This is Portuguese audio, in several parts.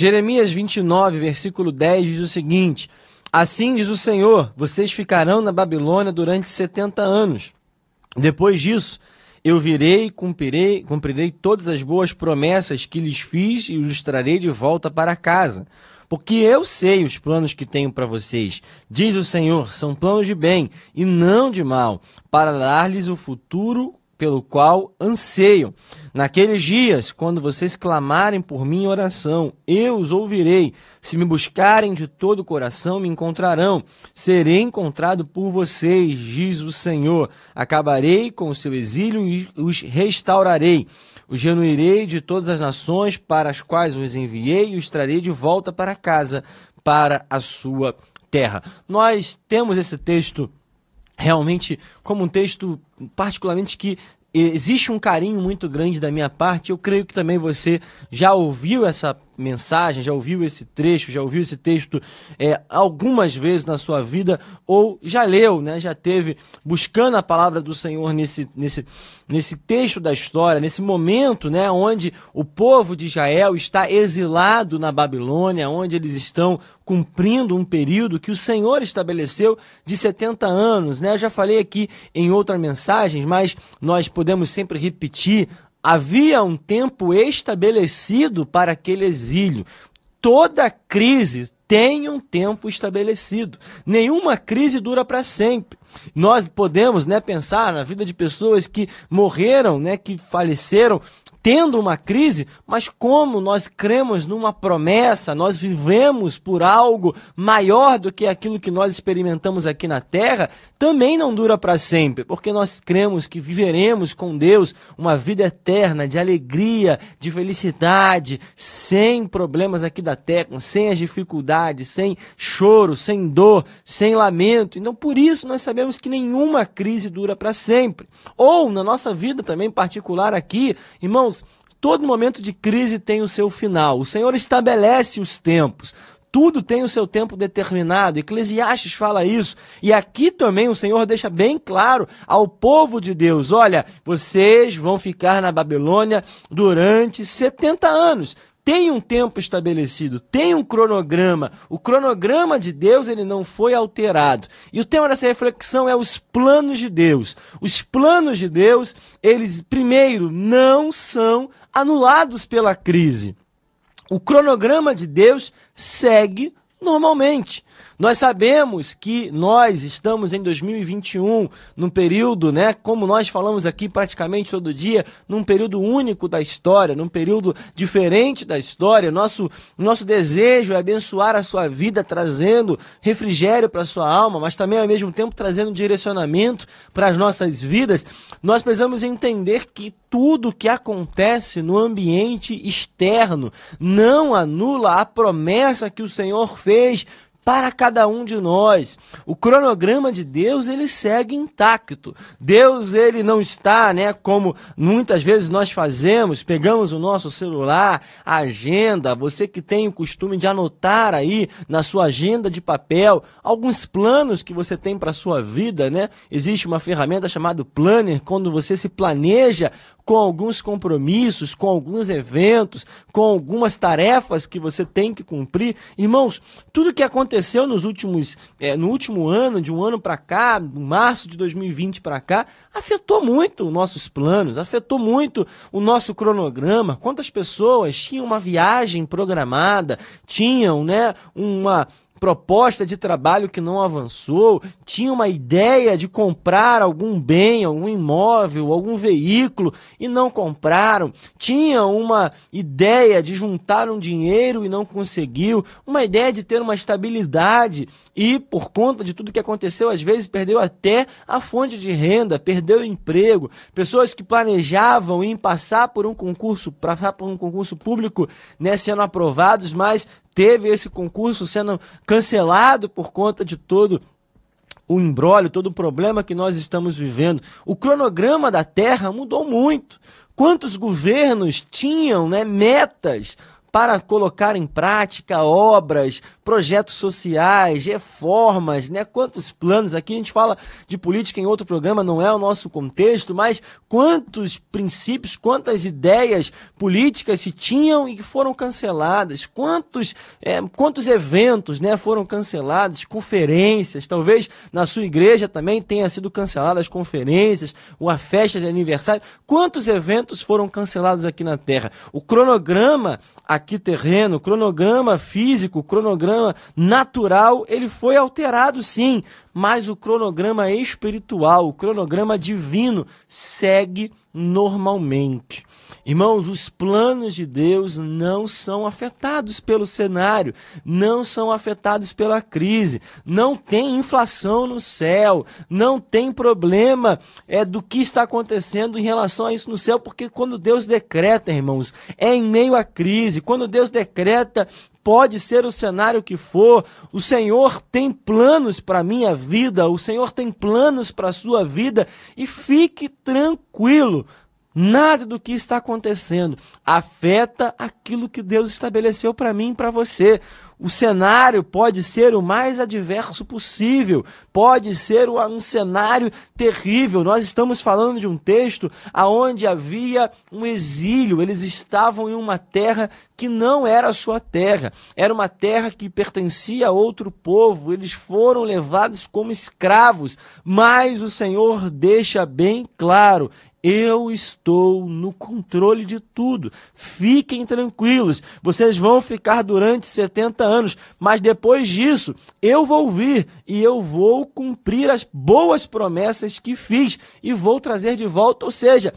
Jeremias 29, versículo 10 diz o seguinte: Assim diz o Senhor: vocês ficarão na Babilônia durante 70 anos. Depois disso, eu virei cumprirei, cumprirei todas as boas promessas que lhes fiz e os trarei de volta para casa. Porque eu sei os planos que tenho para vocês, diz o Senhor, são planos de bem e não de mal, para dar-lhes o futuro pelo qual anseiam. Naqueles dias, quando vocês clamarem por mim em oração, eu os ouvirei. Se me buscarem de todo o coração, me encontrarão. Serei encontrado por vocês, diz o Senhor. Acabarei com o seu exílio e os restaurarei. Os reunirei de todas as nações para as quais os enviei e os trarei de volta para casa, para a sua terra. Nós temos esse texto realmente como um texto particularmente que existe um carinho muito grande da minha parte. Eu creio que também você já ouviu essa mensagem, já ouviu esse trecho, já ouviu esse texto é, algumas vezes na sua vida, ou já leu, né, já teve buscando a palavra do Senhor nesse, nesse, nesse texto da história, nesse momento né, onde o povo de Israel está exilado na Babilônia, onde eles estão cumprindo um período que o Senhor estabeleceu de 70 anos. Né? Eu já falei aqui em outras mensagens, mas nós podemos sempre repetir havia um tempo estabelecido para aquele exílio. Toda crise tem um tempo estabelecido. Nenhuma crise dura para sempre. Nós podemos, né, pensar na vida de pessoas que morreram, né, que faleceram tendo uma crise, mas como nós cremos numa promessa, nós vivemos por algo maior do que aquilo que nós experimentamos aqui na terra, também não dura para sempre, porque nós cremos que viveremos com Deus uma vida eterna de alegria, de felicidade, sem problemas aqui da terra, sem as dificuldades, sem choro, sem dor, sem lamento. Então, por isso nós sabemos que nenhuma crise dura para sempre. Ou na nossa vida também particular aqui, irmão, Irmãos, todo momento de crise tem o seu final. O Senhor estabelece os tempos. Tudo tem o seu tempo determinado. Eclesiastes fala isso. E aqui também o Senhor deixa bem claro ao povo de Deus: olha, vocês vão ficar na Babilônia durante 70 anos tem um tempo estabelecido, tem um cronograma. O cronograma de Deus ele não foi alterado. E o tema dessa reflexão é os planos de Deus. Os planos de Deus, eles primeiro não são anulados pela crise. O cronograma de Deus segue normalmente. Nós sabemos que nós estamos em 2021, num período, né, como nós falamos aqui praticamente todo dia, num período único da história, num período diferente da história. Nosso, nosso desejo é abençoar a sua vida, trazendo refrigério para a sua alma, mas também ao mesmo tempo trazendo direcionamento para as nossas vidas. Nós precisamos entender que tudo que acontece no ambiente externo não anula a promessa que o Senhor fez para cada um de nós. O cronograma de Deus, ele segue intacto. Deus, ele não está, né, como muitas vezes nós fazemos, pegamos o nosso celular, a agenda, você que tem o costume de anotar aí na sua agenda de papel alguns planos que você tem para sua vida, né? Existe uma ferramenta chamada Planner, quando você se planeja com alguns compromissos, com alguns eventos, com algumas tarefas que você tem que cumprir. Irmãos, tudo que aconteceu nos últimos, é, no último ano, de um ano para cá, março de 2020 para cá, afetou muito os nossos planos, afetou muito o nosso cronograma. Quantas pessoas tinham uma viagem programada, tinham, né, uma proposta de trabalho que não avançou, tinha uma ideia de comprar algum bem, algum imóvel, algum veículo e não compraram, tinha uma ideia de juntar um dinheiro e não conseguiu, uma ideia de ter uma estabilidade e por conta de tudo que aconteceu, às vezes perdeu até a fonte de renda, perdeu o emprego, pessoas que planejavam em passar por um concurso, passar por um concurso público, né, sendo aprovados, mas teve esse concurso sendo cancelado por conta de todo o embrólio, todo o problema que nós estamos vivendo. O cronograma da Terra mudou muito. Quantos governos tinham né, metas para colocar em prática obras, projetos sociais, reformas, né? Quantos planos aqui a gente fala de política em outro programa, não é o nosso contexto, mas quantos princípios, quantas ideias políticas se tinham e que foram canceladas, quantos, é, quantos eventos, né, foram cancelados, conferências, talvez na sua igreja também tenha sido canceladas conferências, uma festa de aniversário, quantos eventos foram cancelados aqui na Terra? O cronograma aqui terreno, o cronograma físico, o cronograma natural, ele foi alterado sim, mas o cronograma espiritual, o cronograma divino segue normalmente. Irmãos, os planos de Deus não são afetados pelo cenário, não são afetados pela crise, não tem inflação no céu, não tem problema é, do que está acontecendo em relação a isso no céu, porque quando Deus decreta, irmãos, é em meio à crise, quando Deus decreta pode ser o cenário que for, o Senhor tem planos para a minha vida, o Senhor tem planos para a sua vida e fique tranquilo. Nada do que está acontecendo afeta aquilo que Deus estabeleceu para mim e para você. O cenário pode ser o mais adverso possível, pode ser um cenário terrível. Nós estamos falando de um texto aonde havia um exílio, eles estavam em uma terra que não era sua terra, era uma terra que pertencia a outro povo, eles foram levados como escravos, mas o Senhor deixa bem claro: eu estou no controle de tudo. Fiquem tranquilos. Vocês vão ficar durante 70 anos, mas depois disso eu vou vir e eu vou cumprir as boas promessas que fiz e vou trazer de volta. Ou seja,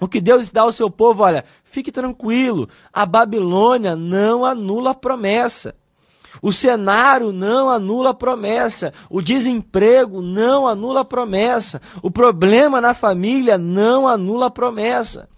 o que Deus dá ao seu povo, olha, fique tranquilo. A Babilônia não anula a promessa. O cenário não anula a promessa. O desemprego não anula a promessa. O problema na família não anula a promessa.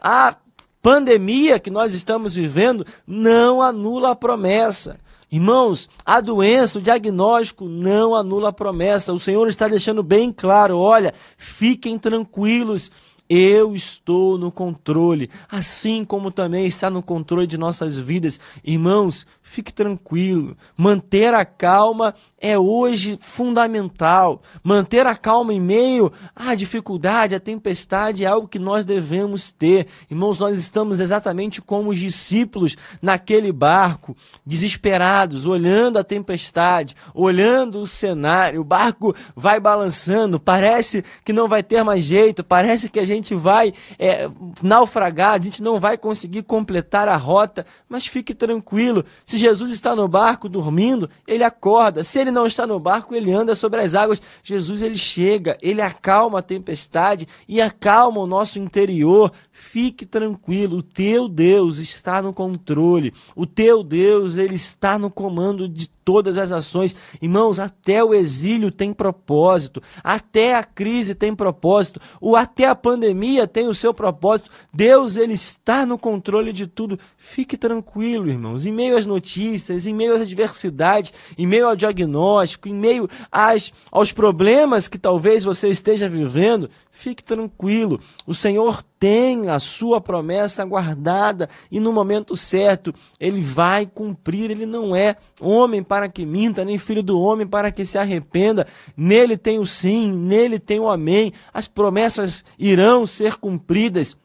A pandemia que nós estamos vivendo não anula a promessa. Irmãos, a doença, o diagnóstico não anula a promessa. O Senhor está deixando bem claro: olha, fiquem tranquilos eu estou no controle, assim como também está no controle de nossas vidas. Irmãos, fique tranquilo. Manter a calma é hoje fundamental. Manter a calma em meio à dificuldade, à tempestade é algo que nós devemos ter. Irmãos, nós estamos exatamente como os discípulos naquele barco, desesperados, olhando a tempestade, olhando o cenário. O barco vai balançando, parece que não vai ter mais jeito, parece que a gente vai é, naufragar, a gente não vai conseguir completar a rota, mas fique tranquilo. Se Jesus está no barco dormindo, ele acorda. Se ele não está no barco, ele anda sobre as águas. Jesus ele chega, ele acalma a tempestade e acalma o nosso interior. Fique tranquilo, o teu Deus está no controle. O teu Deus, ele está no comando de todas as ações. Irmãos, até o exílio tem propósito, até a crise tem propósito, o até a pandemia tem o seu propósito. Deus ele está no controle de tudo. Fique tranquilo, irmãos. Em meio às notícias, em meio às adversidades, em meio ao diagnóstico, em meio às, aos problemas que talvez você esteja vivendo, Fique tranquilo, o Senhor tem a sua promessa guardada e no momento certo ele vai cumprir. Ele não é homem para que minta, nem filho do homem para que se arrependa. Nele tem o sim, nele tem o amém. As promessas irão ser cumpridas.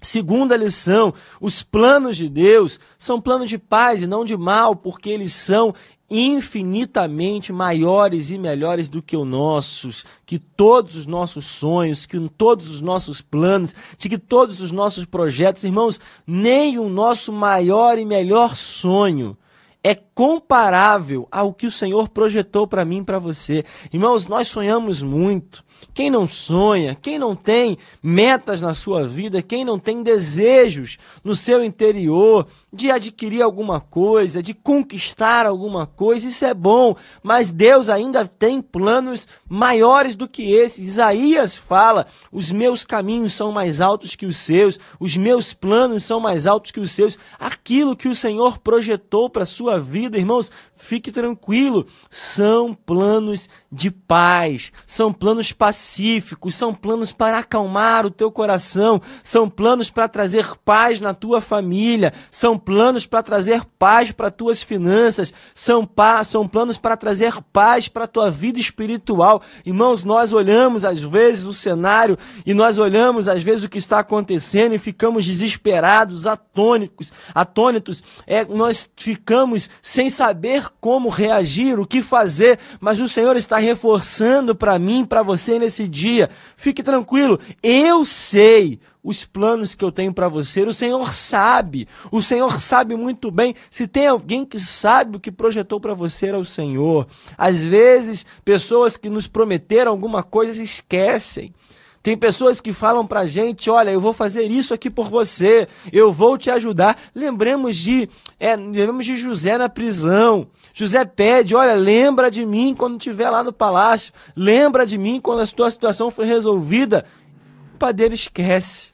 Segunda lição: os planos de Deus são planos de paz e não de mal, porque eles são infinitamente maiores e melhores do que os nossos, que todos os nossos sonhos, que todos os nossos planos, de que todos os nossos projetos, irmãos, nem o nosso maior e melhor sonho é comparável ao que o Senhor projetou para mim e para você. Irmãos, nós sonhamos muito, quem não sonha, quem não tem metas na sua vida, quem não tem desejos no seu interior de adquirir alguma coisa, de conquistar alguma coisa, isso é bom, mas Deus ainda tem planos maiores do que esses. Isaías fala: os meus caminhos são mais altos que os seus, os meus planos são mais altos que os seus. Aquilo que o Senhor projetou para a sua sua vida, irmãos, fique tranquilo, são planos de paz, são planos pacíficos, são planos para acalmar o teu coração, são planos para trazer paz na tua família, são planos para trazer paz para tuas finanças, são, pa são planos para trazer paz para a tua vida espiritual. Irmãos, nós olhamos às vezes o cenário e nós olhamos às vezes o que está acontecendo e ficamos desesperados, atônicos, atônitos. É, nós ficamos sem saber como reagir, o que fazer, mas o Senhor está reforçando para mim, para você nesse dia. Fique tranquilo, eu sei os planos que eu tenho para você. O Senhor sabe, o Senhor sabe muito bem. Se tem alguém que sabe o que projetou para você, é o Senhor. Às vezes, pessoas que nos prometeram alguma coisa esquecem. Tem pessoas que falam pra gente: olha, eu vou fazer isso aqui por você, eu vou te ajudar. Lembremos de, é, lembremos de José na prisão. José pede: olha, lembra de mim quando estiver lá no palácio, lembra de mim quando a tua situação for resolvida. O padeiro esquece.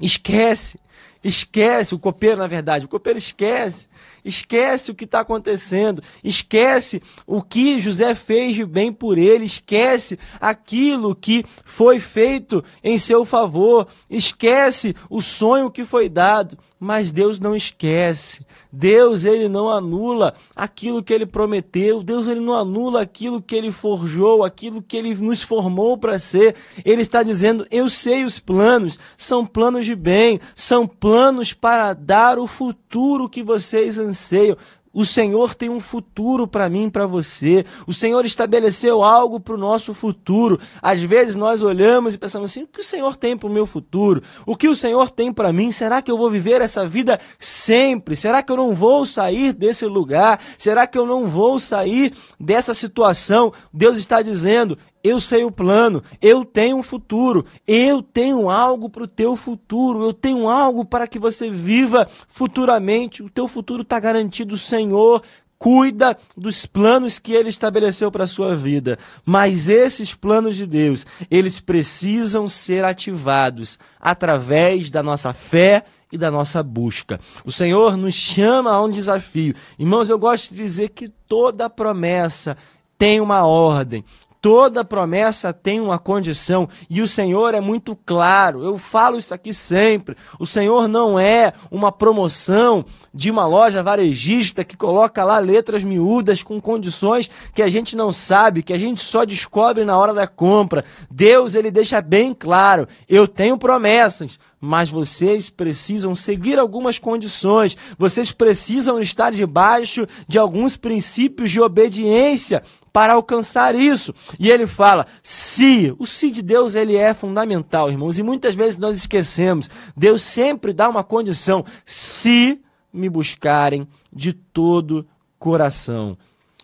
Esquece. Esquece, o copeiro, na verdade, o copeiro esquece. Esquece o que está acontecendo, esquece o que José fez de bem por ele, esquece aquilo que foi feito em seu favor, esquece o sonho que foi dado, mas Deus não esquece. Deus, ele não anula aquilo que ele prometeu. Deus, ele não anula aquilo que ele forjou, aquilo que ele nos formou para ser. Ele está dizendo: "Eu sei os planos, são planos de bem, são planos para dar o futuro que vocês anseiam. O Senhor tem um futuro para mim, para você. O Senhor estabeleceu algo para o nosso futuro. Às vezes nós olhamos e pensamos assim: o que o Senhor tem para o meu futuro? O que o Senhor tem para mim? Será que eu vou viver essa vida sempre? Será que eu não vou sair desse lugar? Será que eu não vou sair dessa situação? Deus está dizendo: eu sei o plano, eu tenho um futuro, eu tenho algo para o teu futuro, eu tenho algo para que você viva futuramente. O teu futuro está garantido, Senhor. Cuida dos planos que ele estabeleceu para a sua vida. Mas esses planos de Deus, eles precisam ser ativados através da nossa fé e da nossa busca. O Senhor nos chama a um desafio. Irmãos, eu gosto de dizer que toda promessa tem uma ordem. Toda promessa tem uma condição e o Senhor é muito claro. Eu falo isso aqui sempre. O Senhor não é uma promoção de uma loja varejista que coloca lá letras miúdas com condições que a gente não sabe, que a gente só descobre na hora da compra. Deus, ele deixa bem claro: eu tenho promessas, mas vocês precisam seguir algumas condições, vocês precisam estar debaixo de alguns princípios de obediência para alcançar isso. E ele fala: se, o se de Deus ele é fundamental, irmãos, e muitas vezes nós esquecemos. Deus sempre dá uma condição: se me buscarem de todo coração.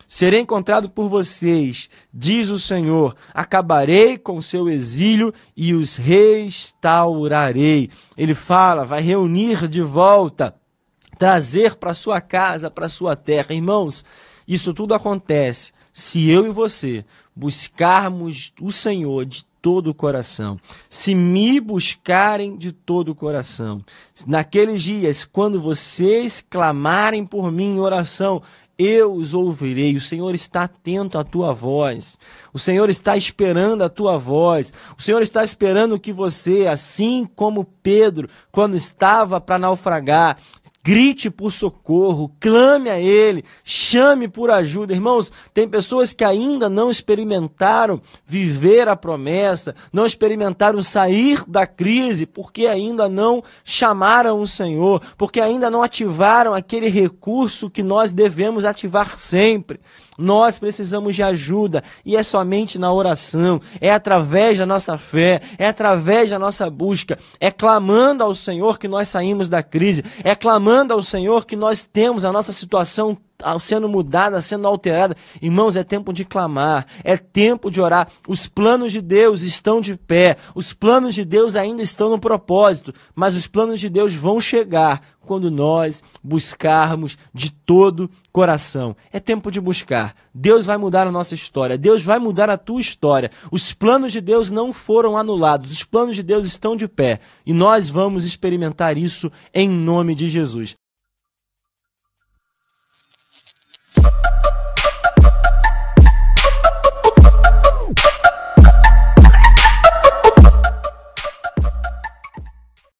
Serei encontrado por vocês, diz o Senhor. Acabarei com seu exílio e os restaurarei. Ele fala, vai reunir de volta, trazer para sua casa, para sua terra. Irmãos, isso tudo acontece se eu e você buscarmos o Senhor de todo o coração, se me buscarem de todo o coração, naqueles dias, quando vocês clamarem por mim em oração, eu os ouvirei. O Senhor está atento à tua voz. O Senhor está esperando a tua voz. O Senhor está esperando que você, assim como Pedro, quando estava para naufragar, grite por socorro, clame a Ele, chame por ajuda. Irmãos, tem pessoas que ainda não experimentaram viver a promessa, não experimentaram sair da crise, porque ainda não chamaram o Senhor, porque ainda não ativaram aquele recurso que nós devemos ativar sempre. Nós precisamos de ajuda. E é somente na oração, é através da nossa fé, é através da nossa busca, é clamando ao Senhor que nós saímos da crise, é clamando ao Senhor que nós temos a nossa situação sendo mudada, sendo alterada. Irmãos, é tempo de clamar, é tempo de orar. Os planos de Deus estão de pé, os planos de Deus ainda estão no propósito, mas os planos de Deus vão chegar quando nós buscarmos de todo coração. É tempo de buscar. Deus vai mudar a nossa história. Deus vai mudar a tua história. Os planos de Deus não foram anulados. Os planos de Deus estão de pé. E nós vamos experimentar isso em nome de Jesus. Thank